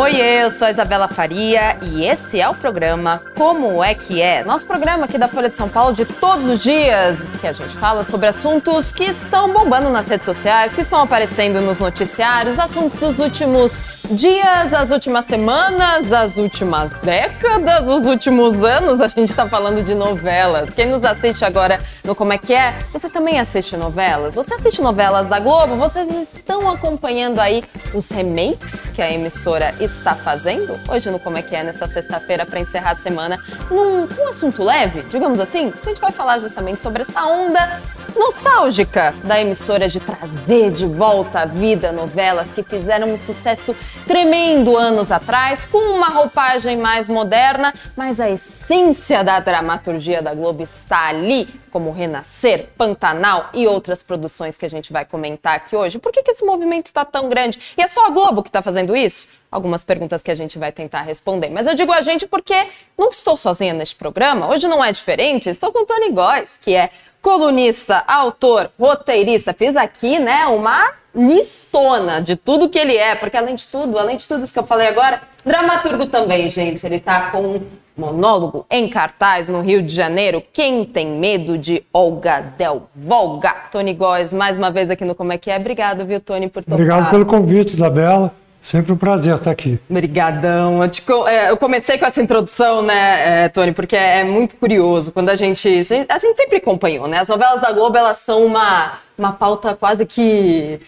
Oi, eu sou a Isabela Faria e esse é o programa Como é que é? Nosso programa aqui da Folha de São Paulo de todos os dias, que a gente fala sobre assuntos que estão bombando nas redes sociais, que estão aparecendo nos noticiários, assuntos dos últimos dias, das últimas semanas, das últimas décadas, dos últimos anos. A gente está falando de novelas. Quem nos assiste agora no Como é que é? Você também assiste novelas? Você assiste novelas da Globo? Vocês estão acompanhando aí os remakes que a emissora está fazendo hoje no Como é que é, nessa sexta-feira, para encerrar a semana, num um assunto leve, digamos assim. A gente vai falar justamente sobre essa onda nostálgica da emissora de trazer de volta à vida novelas que fizeram um sucesso tremendo anos atrás, com uma roupagem mais moderna, mas a essência da dramaturgia da Globo está ali, como Renascer, Pantanal e outras produções que a gente vai comentar aqui hoje. Por que, que esse movimento está tão grande? E é só a Globo que está fazendo isso? Algumas perguntas que a gente vai tentar responder. Mas eu digo a gente porque não estou sozinha neste programa. Hoje não é diferente. Estou com o Tony Góes, que é colunista, autor, roteirista. Fiz aqui, né, uma listona de tudo que ele é, porque além de tudo, além de tudo isso que eu falei agora, dramaturgo também, gente. Ele tá com um monólogo em cartaz no Rio de Janeiro. Quem tem medo de Olga Del Volga? Tony Góes, mais uma vez aqui no Como é que é. Obrigado, viu, Tony, por topar. Obrigado pelo convite, Isabela. Sempre um prazer estar aqui. Obrigadão. Eu, te, é, eu comecei com essa introdução, né, é, Tony, porque é, muito curioso. Quando a gente. A gente sempre acompanhou, né? As novelas da Globo, elas são uma, uma pauta quase que.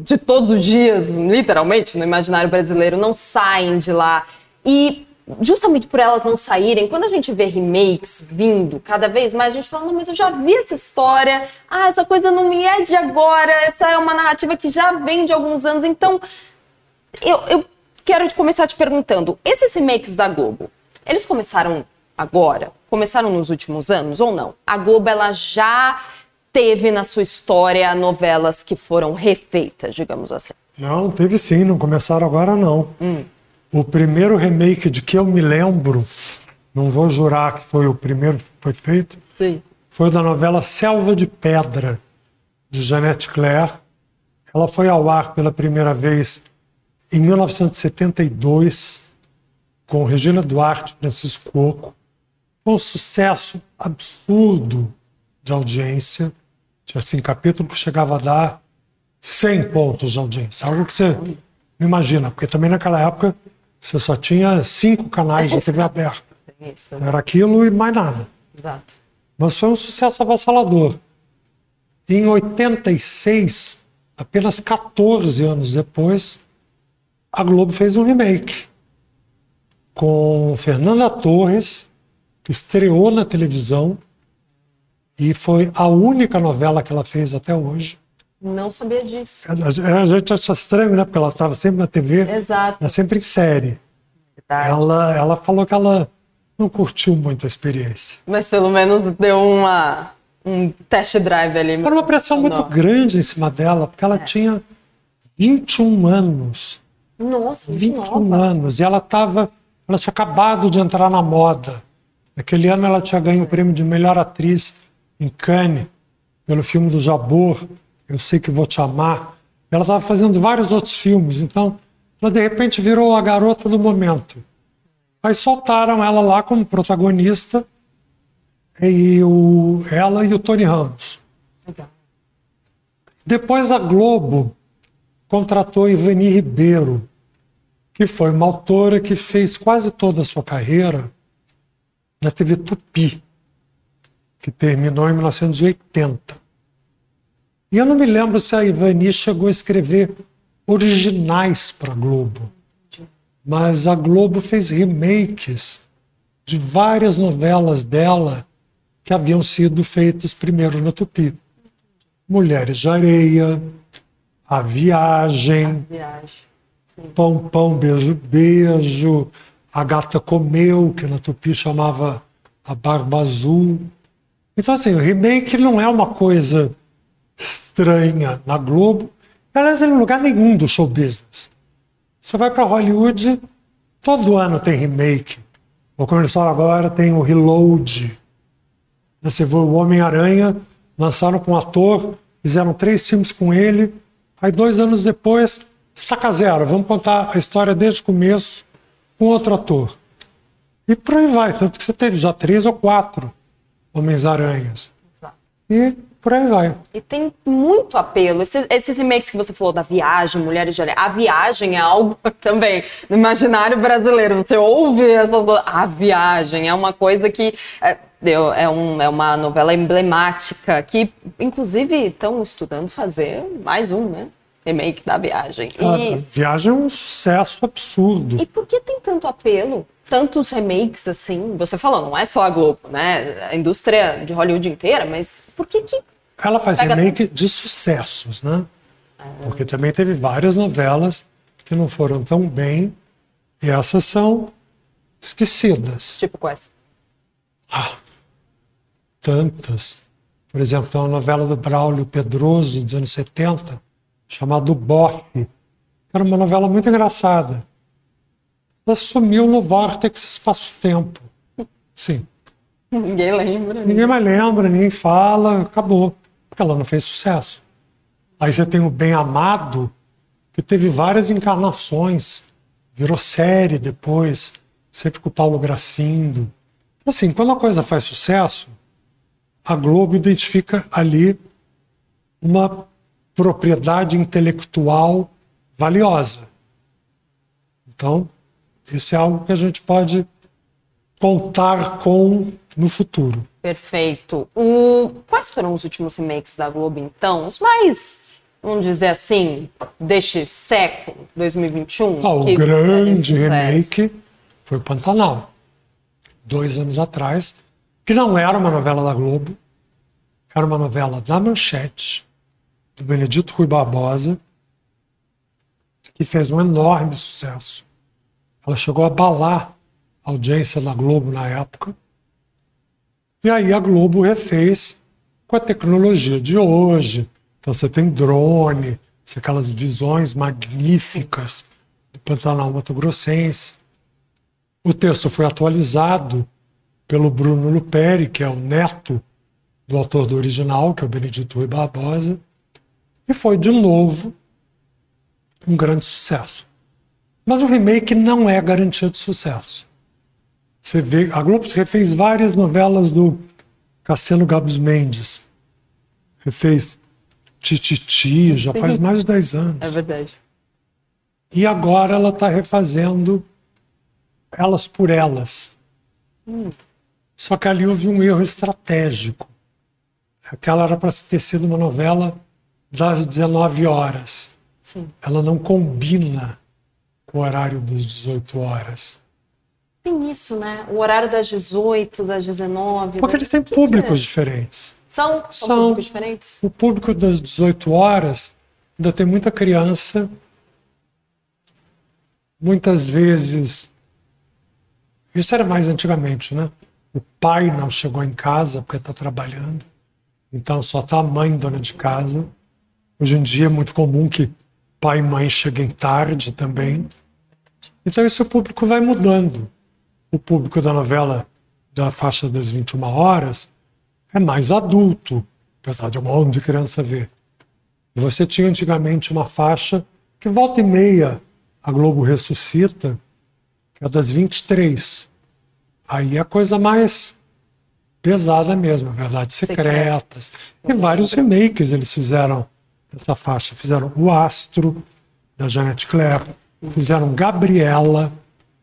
De todos os dias, literalmente, no imaginário brasileiro, não saem de lá. E justamente por elas não saírem, quando a gente vê remakes vindo cada vez mais, a gente fala, não, mas eu já vi essa história, ah, essa coisa não me é de agora, essa é uma narrativa que já vem de alguns anos, então eu, eu quero começar te perguntando, esses remakes da Globo, eles começaram agora? Começaram nos últimos anos ou não? A Globo, ela já teve na sua história novelas que foram refeitas, digamos assim? Não, teve sim, não começaram agora não. Hum. O primeiro remake de que eu me lembro, não vou jurar que foi o primeiro que foi feito, Sim. foi da novela Selva de Pedra, de Jeanette Claire. Ela foi ao ar pela primeira vez em 1972, com Regina Duarte e Francisco Coco. Foi um sucesso absurdo de audiência. Tinha assim, capítulo que chegava a dar 100 pontos de audiência, algo que você não imagina, porque também naquela época você só tinha cinco canais de TV aberta. Isso. Era aquilo e mais nada. Exato. Mas foi um sucesso avassalador. Em 86, apenas 14 anos depois, a Globo fez um remake com Fernanda Torres, que estreou na televisão e foi a única novela que ela fez até hoje. Não sabia disso. A, gente acha estranho, né? Porque ela estava sempre na TV. Exato. Mas sempre em série. Ela, ela falou que ela não curtiu muito a experiência. Mas pelo menos deu uma, um test drive ali. Foi uma pressão muito grande em cima dela, porque ela é. tinha 21 anos. Nossa, 21 nova. anos. E ela estava. Ela tinha acabado de entrar na moda. Naquele ano ela tinha ganho o prêmio de melhor atriz em Cannes, pelo filme do Jabor. Eu Sei Que Vou Te Amar. Ela estava fazendo vários outros filmes, então ela de repente virou a garota do momento. Aí soltaram ela lá como protagonista, e o, ela e o Tony Ramos. Depois a Globo contratou Ivani Ribeiro, que foi uma autora que fez quase toda a sua carreira na TV Tupi, que terminou em 1980. E eu não me lembro se a Ivani chegou a escrever originais para a Globo. Mas a Globo fez remakes de várias novelas dela que haviam sido feitas primeiro na Tupi. Mulheres de Areia, A Viagem, a viagem. Pão, Pão, Beijo, Beijo, A Gata Comeu, que na Tupi chamava A Barba Azul. Então, assim, o remake não é uma coisa estranha na Globo, aliás, em lugar nenhum do show business. Você vai para Hollywood, todo ano tem remake. O comercial agora tem o Reload. Você vê o Homem-Aranha, lançaram com um ator, fizeram três filmes com ele. Aí, dois anos depois, Estaca Zero, vamos contar a história desde o começo com outro ator. E por aí vai, tanto que você teve já três ou quatro Homens-Aranhas. Exato. E por aí vai. E tem muito apelo. Esses, esses remakes que você falou da viagem, Mulheres de Areia. A viagem é algo também no imaginário brasileiro. Você ouve essa. A viagem é uma coisa que. É, é, um, é uma novela emblemática que, inclusive, estão estudando fazer mais um, né? Remake da viagem. E... A viagem é um sucesso absurdo. E por que tem tanto apelo? Tantos remakes assim? Você falou, não é só a Globo, né? A indústria de Hollywood inteira, mas por que que. Ela faz remake tanto? de sucessos, né? Ah. Porque também teve várias novelas que não foram tão bem e essas são esquecidas. Tipo quais? Ah, tantas. Por exemplo, tem uma novela do Braulio Pedroso, dos anos 70, chamada O Bofe. Era uma novela muito engraçada ela sumiu no vórtice espaço-tempo. Sim. Ninguém lembra. Né? Ninguém mais lembra, ninguém fala, acabou. Porque ela não fez sucesso. Aí você tem o Bem Amado, que teve várias encarnações, virou série depois, sempre com o Paulo Gracindo. Assim, quando a coisa faz sucesso, a Globo identifica ali uma propriedade intelectual valiosa. Então, isso é algo que a gente pode contar com no futuro. Perfeito. O... Quais foram os últimos remakes da Globo, então? Os mais, vamos dizer assim, deste século, 2021? Ah, o grande remake foi o Pantanal. Dois anos atrás, que não era uma novela da Globo, era uma novela da Manchete, do Benedito Rui Barbosa, que fez um enorme sucesso ela chegou a abalar a audiência da Globo na época. E aí a Globo refez com a tecnologia de hoje. Então você tem drone, você aquelas visões magníficas do Pantanal Mato Grossense. O texto foi atualizado pelo Bruno Luperi, que é o neto do autor do original, que é o Benedito Rui Barbosa, e foi de novo um grande sucesso. Mas o remake não é garantia de sucesso. Você vê, a Globo refez várias novelas do Cassiano Gabos Mendes. Refez Tititi, já Sim. faz mais de 10 anos. É verdade. E agora ela está refazendo Elas por Elas. Hum. Só que ali houve um erro estratégico. Aquela era para ter sido uma novela das 19 horas. Sim. Ela não combina com o horário das 18 horas. Tem isso, né? O horário das 18, das 19. Porque eles têm públicos é? diferentes. São? São, São públicos diferentes? O público das 18 horas ainda tem muita criança. Muitas vezes. Isso era mais antigamente, né? O pai não chegou em casa porque está trabalhando. Então só está a mãe dona de casa. Hoje em dia é muito comum que pai e mãe cheguem tarde também. Então esse público vai mudando. O público da novela da faixa das 21 horas é mais adulto, apesar de um monte de criança ver. Você tinha antigamente uma faixa que volta e meia a Globo ressuscita, que é das 23. Aí é a coisa mais pesada mesmo, Verdades Secretas. E vários remakes eles fizeram dessa faixa. Fizeram O Astro, da Janet Clare, fizeram Gabriela,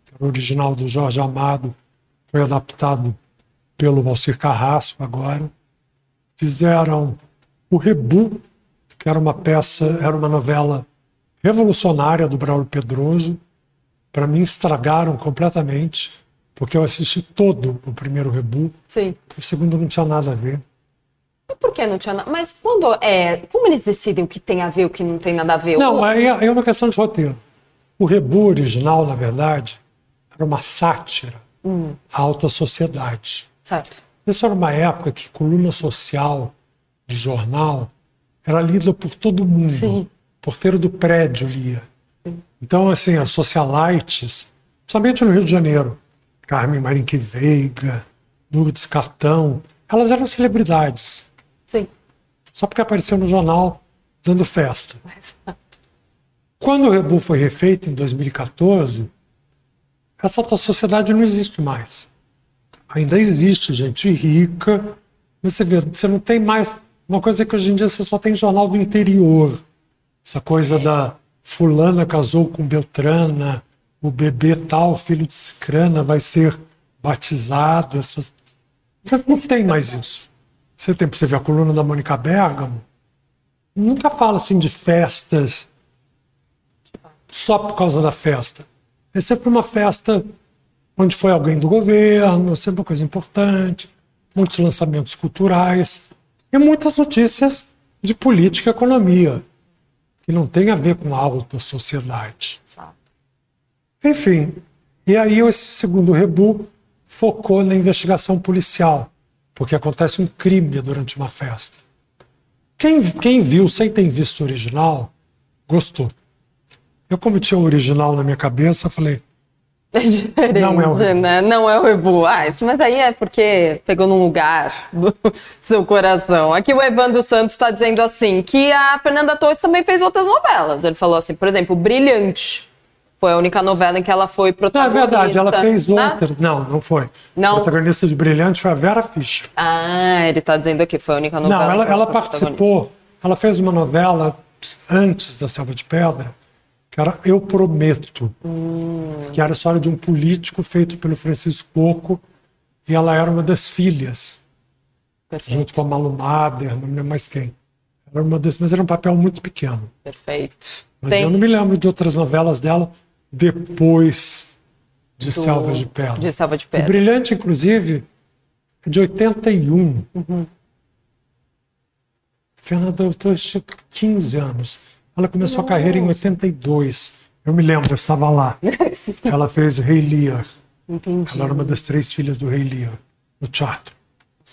que era o original do Jorge Amado, foi adaptado pelo Valcir Carrasco agora. Fizeram O Rebu, que era uma peça, era uma novela revolucionária do Braulio Pedroso. Para mim, estragaram completamente, porque eu assisti todo o primeiro Rebu. Sim. O segundo não tinha nada a ver. E por que não tinha nada? Mas quando é. Como eles decidem o que tem a ver o que não tem nada a ver? Não, o... aí é uma questão de roteiro. O Rebu original, na verdade, era uma sátira hum. à alta sociedade. Certo. Isso era uma época que coluna social de jornal era lida por todo mundo. Sim. O porteiro do prédio lia. Sim. Então, assim, as socialites, principalmente no Rio de Janeiro, Carmen Marinque Veiga, Lourdes Catão, elas eram celebridades. Sim. Só porque apareceu no jornal dando festa. Exato. Quando o Rebu foi refeito em 2014, essa tua sociedade não existe mais. Ainda existe gente rica, mas você vê, você não tem mais. Uma coisa que hoje em dia você só tem jornal do interior. Essa coisa da fulana casou com Beltrana, o bebê tal, filho de Cicrana, vai ser batizado. Essas... Você não tem mais isso. Você tem, você vê a coluna da Mônica Bergamo, nunca fala assim de festas só por causa da festa. É sempre uma festa onde foi alguém do governo, sempre uma coisa importante, muitos lançamentos culturais e muitas notícias de política e economia, que não tem a ver com a alta sociedade. Exato. Enfim, e aí esse segundo rebu focou na investigação policial, porque acontece um crime durante uma festa. Quem, quem viu sem ter visto o original, gostou. Eu, como tinha o original na minha cabeça, falei. É diferente, não é o Rebu. né? Não é o Rebu. Ah, isso, mas aí é porque pegou num lugar do seu coração. Aqui o Evandro Santos está dizendo assim que a Fernanda Torres também fez outras novelas. Ele falou assim, por exemplo, Brilhante. Foi a única novela em que ela foi protagonista. Não, é verdade, ela fez né? outra. Não, não foi. Não. A protagonista de Brilhante foi a Vera Fischer. Ah, ele está dizendo aqui, foi a única novela. Não, ela, ela participou. Ela fez uma novela antes da Selva de Pedra que era Eu Prometo, hum. que era a história de um político feito pelo Francisco Coco, e ela era uma das filhas, Perfeito. junto com a Malu Mader, não me lembro mais quem. Era uma das, mas era um papel muito pequeno. Perfeito. Mas Tem... eu não me lembro de outras novelas dela depois de Do... Selva de Pedra. De Selva de Pedra. O Brilhante, inclusive, é de 81. Uhum. Fernanda, eu tinha 15 anos. Ela começou Nossa. a carreira em 82. Eu me lembro, eu estava lá. Ela fez o Rei Lear. Entendi. Ela era uma das três filhas do Rei Lear, no teatro.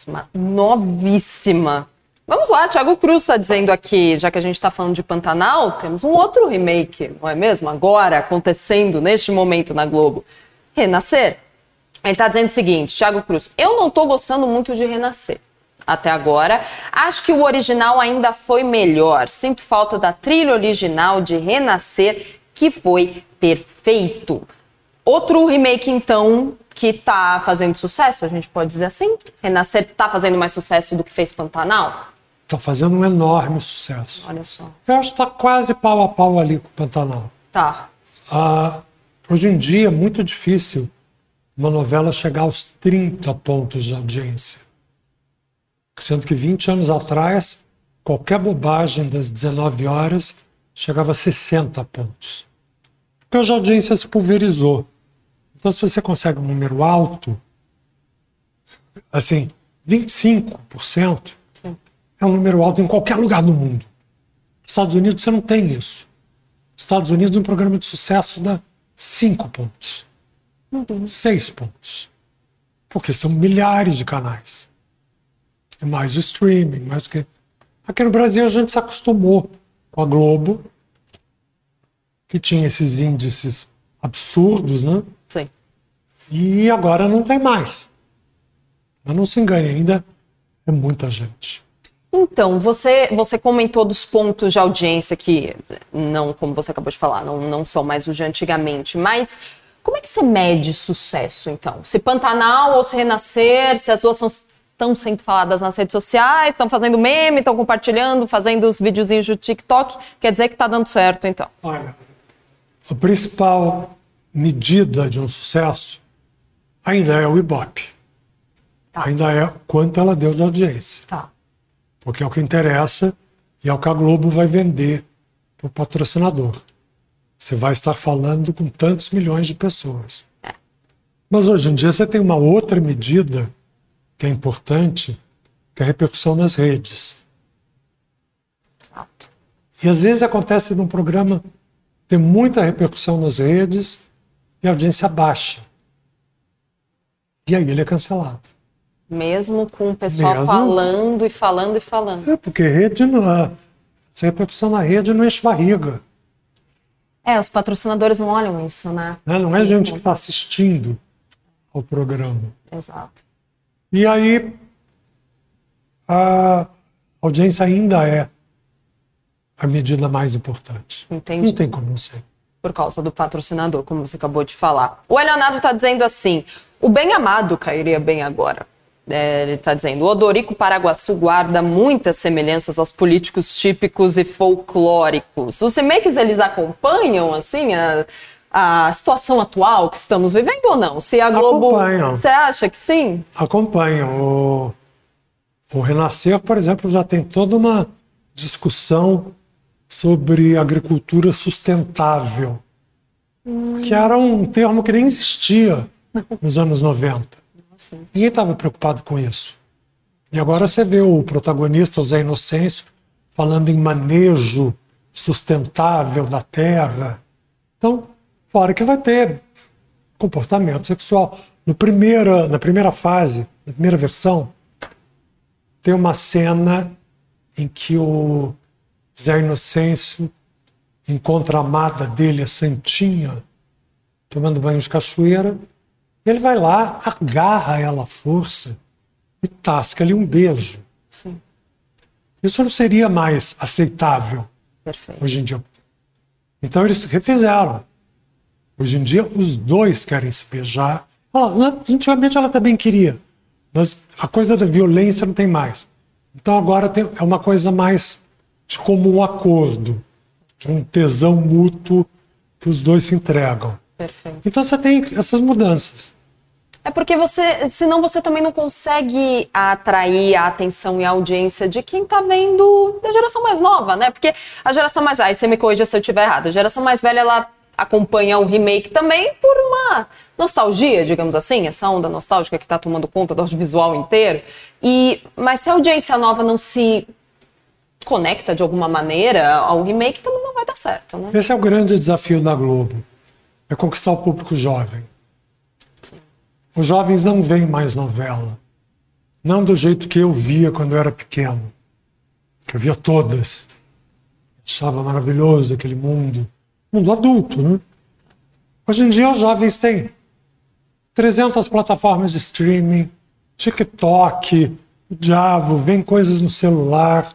Uma novíssima. Vamos lá, Thiago Cruz está dizendo aqui, já que a gente está falando de Pantanal, temos um outro remake, não é mesmo? Agora, acontecendo neste momento na Globo. Renascer. Ele está dizendo o seguinte, Thiago Cruz, eu não estou gostando muito de Renascer até agora. Acho que o original ainda foi melhor. Sinto falta da trilha original de Renascer, que foi perfeito. Outro remake, então, que tá fazendo sucesso, a gente pode dizer assim? Renascer tá fazendo mais sucesso do que fez Pantanal? Tá fazendo um enorme sucesso. Olha só. Eu acho que tá quase pau a pau ali com o Pantanal. Tá. Ah, hoje em dia é muito difícil uma novela chegar aos 30 pontos de audiência. Sendo que 20 anos atrás, qualquer bobagem das 19 horas chegava a 60 pontos. Porque hoje a audiência se pulverizou. Então, se você consegue um número alto, assim, 25%, Sim. é um número alto em qualquer lugar do mundo. Nos Estados Unidos você não tem isso. Nos Estados Unidos um programa de sucesso dá 5 pontos. 6 pontos. Porque são milhares de canais. É mais o streaming, mais que. Aqui no Brasil a gente se acostumou com a Globo, que tinha esses índices absurdos, né? Sim. E agora não tem mais. Mas não se engane, ainda é muita gente. Então, você, você comentou dos pontos de audiência que, não, como você acabou de falar, não, não são mais os de antigamente, mas como é que você mede sucesso, então? Se Pantanal ou se Renascer, se as duas são estão sendo faladas nas redes sociais, estão fazendo meme, estão compartilhando, fazendo os videozinhos do TikTok. Quer dizer que está dando certo, então. Olha, a principal medida de um sucesso ainda é o Ibope. Tá. Ainda é quanto ela deu de audiência. Tá. Porque é o que interessa e é o que a Globo vai vender para o patrocinador. Você vai estar falando com tantos milhões de pessoas. É. Mas hoje em dia você tem uma outra medida que é importante, que é a repercussão nas redes. Exato. E às vezes acontece num programa ter muita repercussão nas redes e a audiência baixa. E aí ele é cancelado. Mesmo com o pessoal Mesmo... falando e falando e falando. É, porque rede não é. Se a repercussão na rede não enche barriga. É, os patrocinadores não olham isso, né? É, não é gente que está assistindo ao programa. Exato. E aí a audiência ainda é a medida mais importante. Entendi. Não tem como não ser. Por causa do patrocinador, como você acabou de falar. O Leonardo está dizendo assim: o bem amado cairia bem agora. É, ele está dizendo: o Odorico Paraguaçu guarda muitas semelhanças aos políticos típicos e folclóricos. Os remakes eles acompanham assim a, a situação atual que estamos vivendo ou não? Se a Globo. Acompanham. Você acha que sim? Acompanham. O, o Renascer, por exemplo, já tem toda uma discussão sobre agricultura sustentável, que era um termo que nem existia nos anos 90. Ninguém estava preocupado com isso. E agora você vê o protagonista, o Zé Inocêncio, falando em manejo sustentável da terra. Então, fora que vai ter comportamento sexual. No primeira, na primeira fase, na primeira versão, tem uma cena em que o Zé Inocêncio encontra a amada dele, a Santinha, tomando banho de cachoeira. Ele vai lá, agarra ela à força e tasca-lhe um beijo. Sim. Isso não seria mais aceitável Perfeito. hoje em dia. Então eles refizeram. Hoje em dia os dois querem se beijar. Ela, antigamente ela também queria, mas a coisa da violência não tem mais. Então agora tem, é uma coisa mais de comum acordo, de um tesão mútuo que os dois se entregam. Perfeito. Então você tem essas mudanças. É porque você, senão você também não consegue atrair a atenção e a audiência de quem tá vendo da geração mais nova, né? Porque a geração mais velha, aí você me corrija se eu estiver errado, a geração mais velha ela acompanha o remake também por uma nostalgia, digamos assim, essa onda nostálgica que tá tomando conta do audiovisual inteiro. E mas se a audiência nova não se conecta de alguma maneira ao remake, também não vai dar certo, né? Esse é o grande desafio da Globo, é conquistar o público jovem. Os jovens não veem mais novela. Não do jeito que eu via quando eu era pequeno. Que eu via todas. Achava maravilhoso aquele mundo. Mundo adulto, né? Hoje em dia os jovens têm 300 plataformas de streaming, TikTok, o diabo, vem coisas no celular.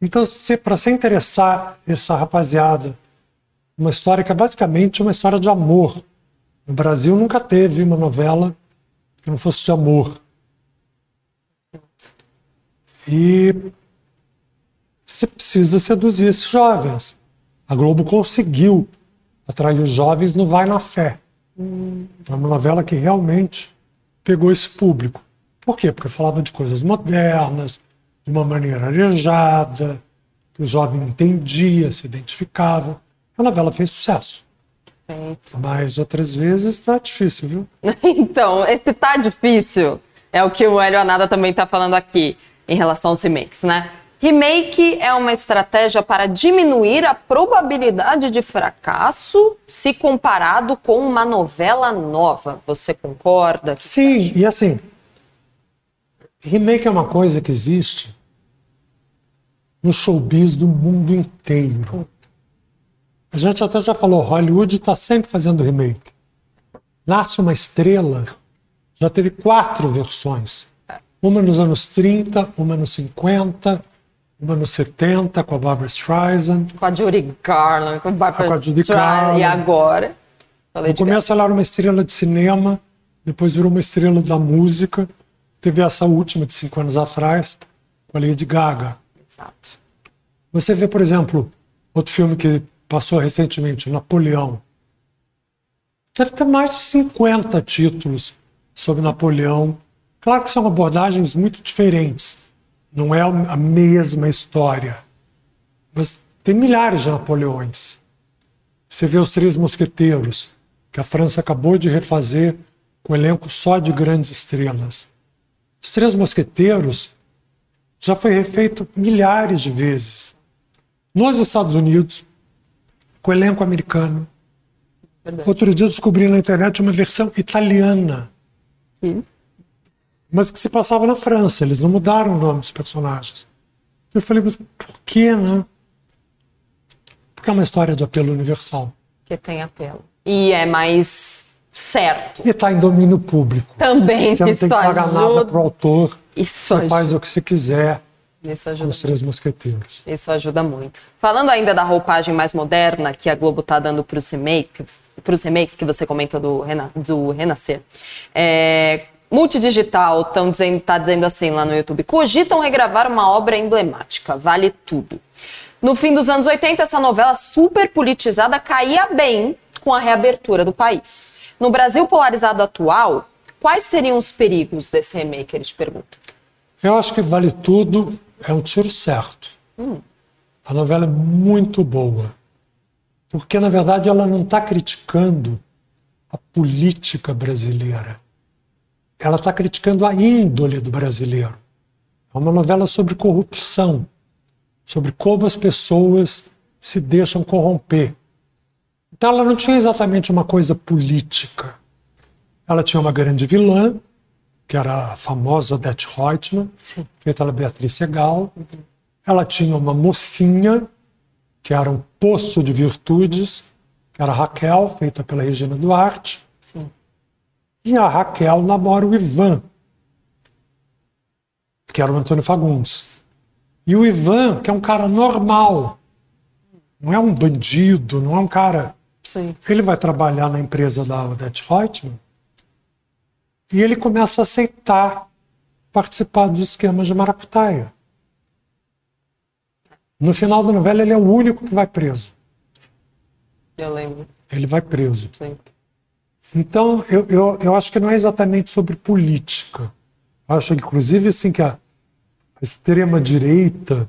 Então, para se interessar essa rapaziada, uma história que é basicamente uma história de amor. No Brasil nunca teve uma novela que não fosse de amor. E você precisa seduzir esses jovens. A Globo conseguiu atrair os jovens no Vai na Fé. Foi uma novela que realmente pegou esse público. Por quê? Porque falava de coisas modernas, de uma maneira arejada, que o jovem entendia, se identificava. A novela fez sucesso. Perfeito. Mas outras vezes está difícil, viu? Então, esse tá difícil é o que o Hélio Anada também tá falando aqui em relação aos remakes, né? Remake é uma estratégia para diminuir a probabilidade de fracasso se comparado com uma novela nova. Você concorda? Sim, e assim, remake é uma coisa que existe no showbiz do mundo inteiro. A gente até já falou, Hollywood está sempre fazendo remake. Nasce uma estrela, já teve quatro versões. Uma nos anos 30, uma nos 50, uma nos 70 com a Barbara Streisand. Com a Judy Garland, com a Barbara Com a Judy Streisand, Garland. E agora? No começo ela era uma estrela de cinema, depois virou uma estrela da música. Teve essa última de cinco anos atrás, com a Lady Gaga. Exato. Você vê, por exemplo, outro filme que passou recentemente, Napoleão. Deve ter mais de 50 títulos sobre Napoleão. Claro que são abordagens muito diferentes. Não é a mesma história. Mas tem milhares de Napoleões. Você vê os Três Mosqueteiros, que a França acabou de refazer com um elenco só de grandes estrelas. Os Três Mosqueteiros já foi refeito milhares de vezes. Nos Estados Unidos, com elenco americano. Verdade. Outro dia eu descobri na internet uma versão italiana, Sim. Mas que se passava na França. Eles não mudaram o nome dos personagens. Eu falei, mas por que, né? Porque é uma história de apelo universal. Que tem apelo. E é mais certo. E está em domínio público. Também Você não tem que pagar nada ajuda. para o autor. Isso Você ajuda. faz o que você quiser. Isso ajuda. os Três Mosqueteiros. Isso ajuda muito. Falando ainda da roupagem mais moderna que a Globo tá dando para os remakes, remakes que você comentou do, Rena, do Renascer. É, multidigital tão dizendo, tá dizendo assim lá no YouTube: cogitam regravar uma obra emblemática, vale tudo. No fim dos anos 80, essa novela super politizada caía bem com a reabertura do país. No Brasil polarizado atual, quais seriam os perigos desse remake? Ele te pergunta. Eu acho que Vale Tudo é um tiro certo. A novela é muito boa. Porque, na verdade, ela não está criticando a política brasileira. Ela está criticando a índole do brasileiro. É uma novela sobre corrupção, sobre como as pessoas se deixam corromper. Então, ela não tinha exatamente uma coisa política. Ela tinha uma grande vilã, que era a famosa Odette Reutemann, Sim. feita pela Beatriz Segal. Ela tinha uma mocinha, que era um poço de virtudes, que era Raquel, feita pela Regina Duarte. Sim. E a Raquel namora o Ivan, que era o Antônio Fagundes. E o Ivan, que é um cara normal, não é um bandido, não é um cara. Sim. Ele vai trabalhar na empresa da Odette Reutemann e ele começa a aceitar participar dos esquemas de maracutaia. No final da novela, ele é o único que vai preso. Eu lembro. Ele vai preso. Sim. Então, eu, eu, eu acho que não é exatamente sobre política. Eu acho, inclusive, assim, que a, extrema-direita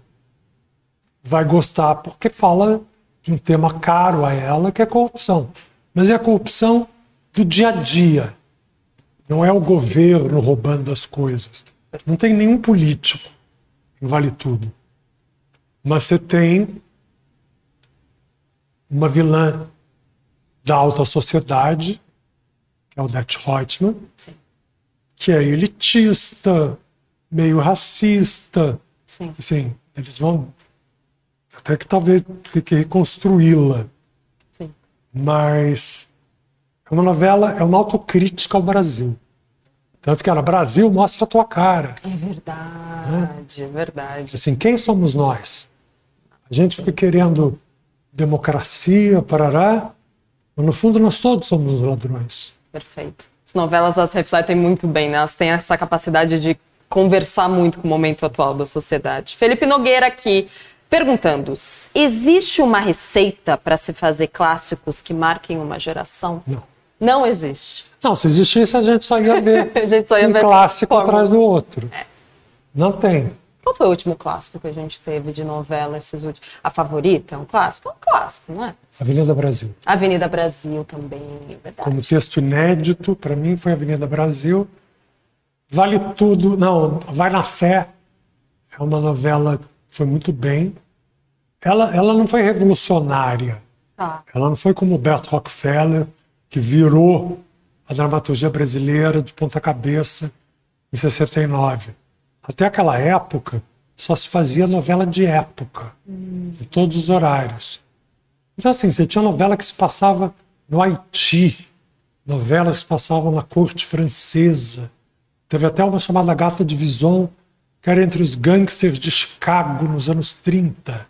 vai gostar, porque fala de um tema caro a ela, que é a corrupção. Mas é a corrupção do dia a dia. Não é o governo roubando as coisas. Não tem nenhum político em Vale Tudo. Mas você tem uma vilã da alta sociedade, que é o Odette Reutemann, Sim. que é elitista, meio racista. Sim. Assim, eles vão até que talvez ter que reconstruí-la. Mas é uma novela, é uma autocrítica ao Brasil. Tanto que era Brasil, mostra a tua cara. É verdade, é verdade. Assim, quem somos nós? A gente fica querendo democracia, parará, mas no fundo nós todos somos os ladrões. Perfeito. As novelas elas refletem muito bem, né? Elas têm essa capacidade de conversar muito com o momento atual da sociedade. Felipe Nogueira aqui perguntando: existe uma receita para se fazer clássicos que marquem uma geração? Não. Não existe. Não, se existisse, a gente só ia ver A gente só ia um ver clássico atrás do outro. Não tem. Qual foi o último clássico que a gente teve de novela esses últimos? A Favorita é um clássico? É um clássico, não é? Avenida Brasil. Avenida Brasil também, é verdade. Como texto inédito, para mim foi Avenida Brasil. Vale tudo, não, Vai na Fé é uma novela que foi muito bem. Ela, ela não foi revolucionária. Tá. Ela não foi como o Bert Rockefeller, que virou a dramaturgia brasileira de ponta cabeça em 69. Até aquela época, só se fazia novela de época, em todos os horários. Então, assim, você tinha novela que se passava no Haiti, novelas que se passavam na corte francesa. Teve até uma chamada Gata de Vison, que era entre os gangsters de Chicago nos anos 30.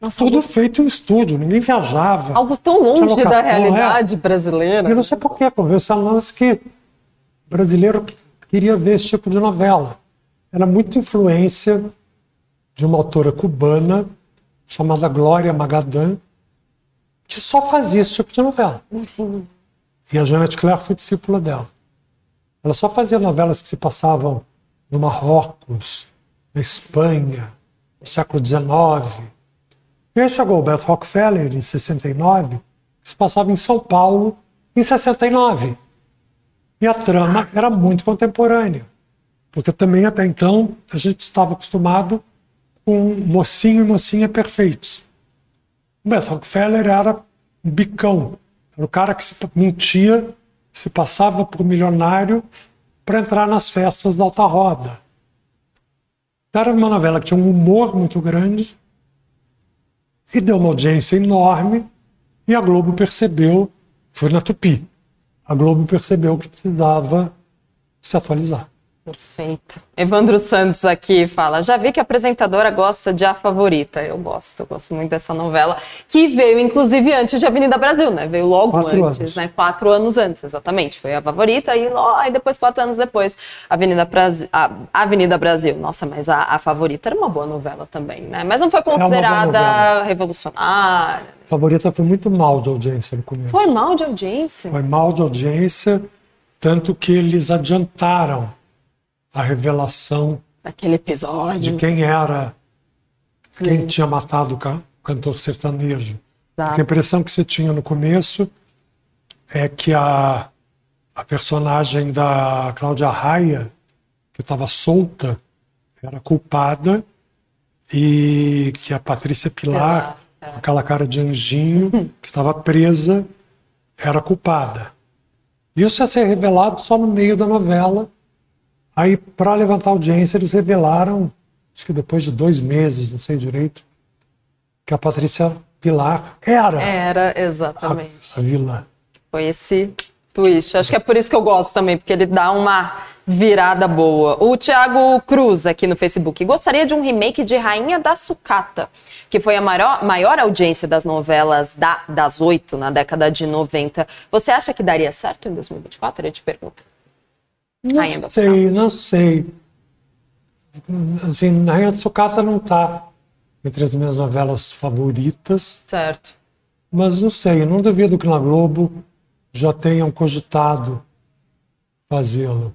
Nossa, Tudo algo, feito em estúdio, ninguém viajava. algo tão longe locação, da é. realidade brasileira. Eu não sei porquê, conversar lance que o brasileiro queria ver esse tipo de novela. Era muita influência de uma autora cubana chamada Glória Magadan, que só fazia esse tipo de novela. E a Jeanette Claire foi discípula dela. Ela só fazia novelas que se passavam no Marrocos, na Espanha, no século XIX. E aí chegou o Beto Rockefeller, em 69, que se passava em São Paulo, em 69. E a trama era muito contemporânea, porque também até então a gente estava acostumado com mocinho e mocinha perfeitos. O Beto Rockefeller era um bicão, era o cara que se mentia, se passava por milionário para entrar nas festas da alta roda. Era uma novela que tinha um humor muito grande e deu uma audiência enorme e a Globo percebeu, foi na Tupi, a Globo percebeu que precisava se atualizar. Perfeito. Evandro Santos aqui fala: já vi que a apresentadora gosta de A Favorita. Eu gosto, eu gosto muito dessa novela, que veio inclusive antes de Avenida Brasil, né? Veio logo Quatro antes, anos. né? Quatro anos antes, exatamente. Foi a Favorita e, aí depois, quatro anos depois, Avenida Brasil. A Avenida Brasil. Nossa, mas a, a Favorita era uma boa novela também, né? Mas não foi considerada revolucionária. A favorita foi muito mal de audiência no começo. Foi mal de audiência. Foi mal de audiência, tanto que eles adiantaram a revelação Aquele de episódio. quem era, Sim. quem tinha matado o ca- cantor sertanejo. Porque a impressão que você tinha no começo é que a, a personagem da Cláudia Raia, que estava solta, era culpada e que a Patrícia Pilar, com aquela cara de anjinho, que estava presa, era culpada. Isso ia ser revelado só no meio da novela. Aí, para levantar audiência, eles revelaram, acho que depois de dois meses, não sei direito, que a Patrícia Pilar era Era, exatamente. a vilã. Foi esse twist. Acho que é por isso que eu gosto também, porque ele dá uma virada boa. O Thiago Cruz, aqui no Facebook, gostaria de um remake de Rainha da Sucata, que foi a maior, maior audiência das novelas da, das oito na década de 90. Você acha que daria certo em 2024? Eu te pergunto. Rainha Não sei, não sei. Assim, a Rainha de Sucata não está entre as minhas novelas favoritas, Certo. mas não sei, não duvido que na Globo já tenham cogitado fazê-lo.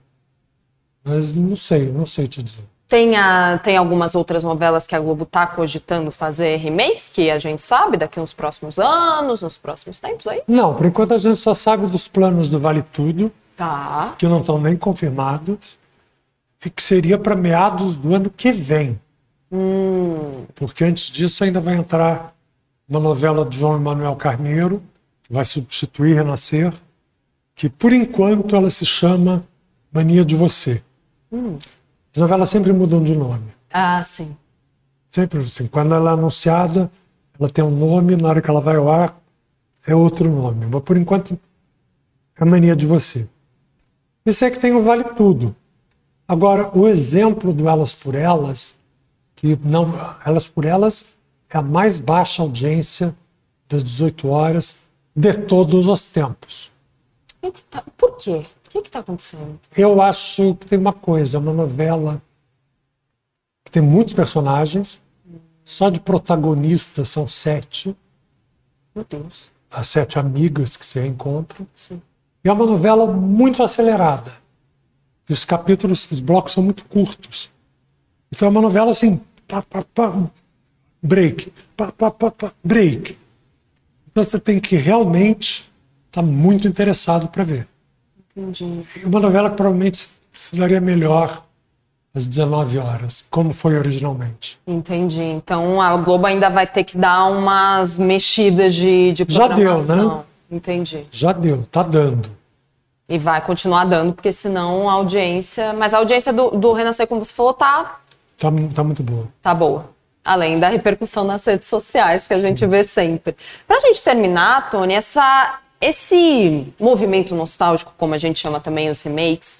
Mas não sei, não sei te dizer. Tem, a, tem algumas outras novelas que a Globo tá cogitando fazer remakes, que a gente sabe daqui uns próximos anos, nos próximos tempos aí? Não, por enquanto a gente só sabe dos planos do Vale Tudo, Tá. que não estão nem confirmados, e que seria para meados do ano que vem. Porque antes disso ainda vai entrar uma novela de João Emanuel Carneiro, que vai substituir Renascer, que por enquanto ela se chama Mania de Você. As novelas sempre mudam de nome. Ah, sim. Sempre assim. Quando ela é anunciada, ela tem um nome, na hora que ela vai ao ar, é outro nome. Mas por enquanto, é Mania de Você. E sei que tem o Vale Tudo. Agora, o exemplo do Elas por Elas, que não, Elas por Elas é a mais baixa audiência das 18 horas de todos os tempos. Tá- Por quê? O que está acontecendo? Eu acho que tem uma coisa, é uma novela que tem muitos personagens, só de protagonistas são sete, Meu Deus. as sete amigas que se reencontram. Sim. É uma novela muito acelerada. E os capítulos, os blocos são muito curtos. Então é uma novela assim, pá, pá, pá, break, pá, pá, pá, pá, break. Então você tem que realmente estar muito interessado para ver. Entendi. E uma novela que provavelmente se daria melhor às 19 horas, como foi originalmente. Entendi. Então a Globo ainda vai ter que dar umas mexidas de, de Já deu, programação. né? Entendi. Já deu, tá dando. E vai continuar dando, porque senão a audiência. Mas a audiência do, do Renascer, como você falou, tá, Tá, tá muito boa. tá boa. Além da repercussão nas redes sociais que a gente vê sempre. Pra gente terminar, Tony, essa, esse movimento nostálgico, como a gente chama também os remakes,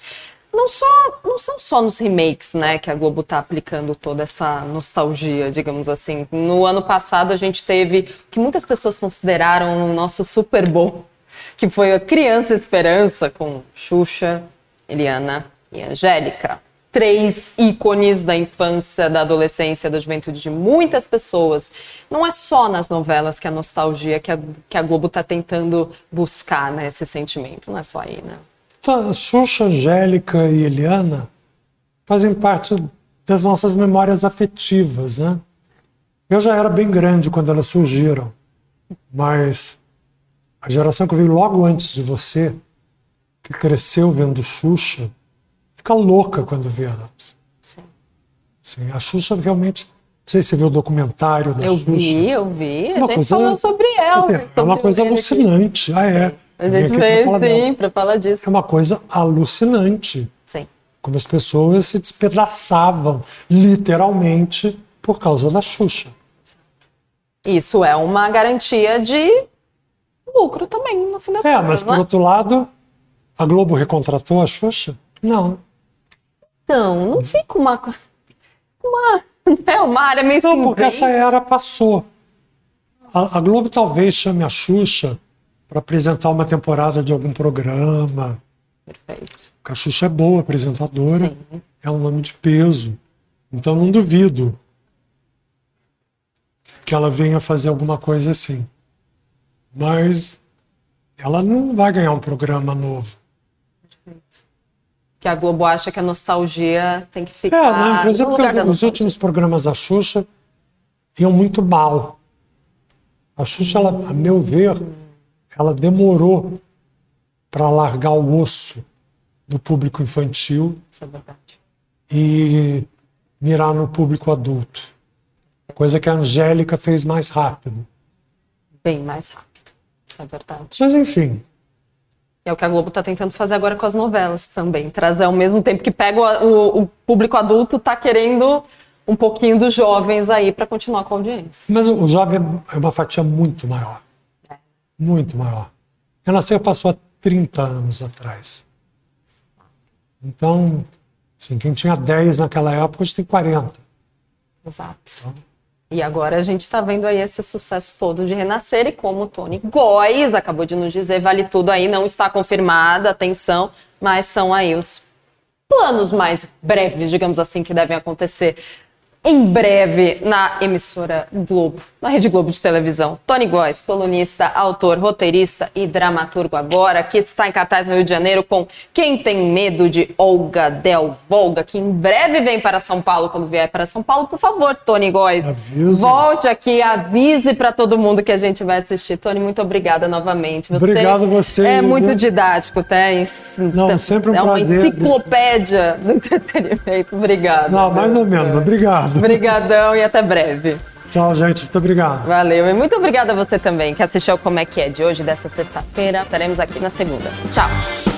não, só, não são só nos remakes, né, que a Globo tá aplicando toda essa nostalgia, digamos assim. No ano passado a gente teve o que muitas pessoas consideraram o nosso Super Bowl, que foi a Criança Esperança com Xuxa, Eliana e Angélica. Três ícones da infância, da adolescência, da juventude de muitas pessoas. Não é só nas novelas que a nostalgia que a, que a Globo tá tentando buscar, né, esse sentimento. Não é só aí, né? Tá, Xuxa, Angélica e Eliana fazem parte das nossas memórias afetivas, né? Eu já era bem grande quando elas surgiram, mas a geração que veio logo antes de você, que cresceu vendo Xuxa, fica louca quando vê elas. Sim. Assim, a Xuxa realmente, não sei se você viu o documentário da Eu Xuxa. vi, eu vi. A Uma gente coisa- falou sobre ela. Assim, é uma sobre coisa o reality. alucinante. Ah, é. A Eu vim gente aqui veio sim pra falar É disso. uma coisa alucinante. Sim. como as pessoas se despedaçavam, literalmente, por causa da Xuxa. Isso é uma garantia de lucro também, no fim das É, contas, mas por né? outro lado, a Globo recontratou a Xuxa? Não. Então, não fica uma. Uma, né, uma área meio Não, porque cinzenta. essa era passou. A, a Globo talvez chame a Xuxa para apresentar uma temporada de algum programa. Perfeito. Porque a Xuxa é boa apresentadora, Sim. é um nome de peso. Então não duvido que ela venha fazer alguma coisa assim. Mas ela não vai ganhar um programa novo. Perfeito. Que a Globo acha que a nostalgia tem que É, ficar né? inclusive no porque lugar os últimos programas da Xuxa iam muito mal. A Xuxa, ela, a meu ver, ela demorou para largar o osso do público infantil é e mirar no público adulto. Coisa que a Angélica fez mais rápido. Bem mais rápido. Isso é verdade. Mas enfim, É o que a Globo está tentando fazer agora com as novelas também. Trazer ao mesmo tempo que pega o, o- público adulto, tá querendo um pouquinho dos jovens aí para continuar com a audiência. mas o jovem é uma fatia muito maior. Muito maior. Renascer passou há 30 anos atrás. Então, assim, quem tinha 10 naquela época, hoje tem 40. Exato. E agora a gente está vendo aí esse sucesso todo de renascer e como o Tony Góes acabou de nos dizer, vale tudo aí, não está confirmada, atenção, mas são aí os planos mais breves, digamos assim, que devem acontecer em breve na emissora Globo, na Rede Globo de televisão. Tony Góes, colunista, autor, roteirista e dramaturgo agora, que está em cartaz no Rio de Janeiro com Quem Tem Medo de Olga Del Volga, que em breve vem para São Paulo. Quando vier para São Paulo, por favor, Tony Góes, Avise. volte aqui, avise para todo mundo que a gente vai assistir. Tony, muito obrigada novamente. Você Obrigado a você, É muito didático, tem. Não, sempre um É uma prazer. enciclopédia do entretenimento. Obrigada. Não, mais ou menos. Obrigado. Obrigadão e até breve. Tchau, gente. Muito obrigado. Valeu. E muito obrigada a você também que assistiu ao Como é que é de hoje, dessa sexta-feira. Estaremos aqui na segunda. Tchau.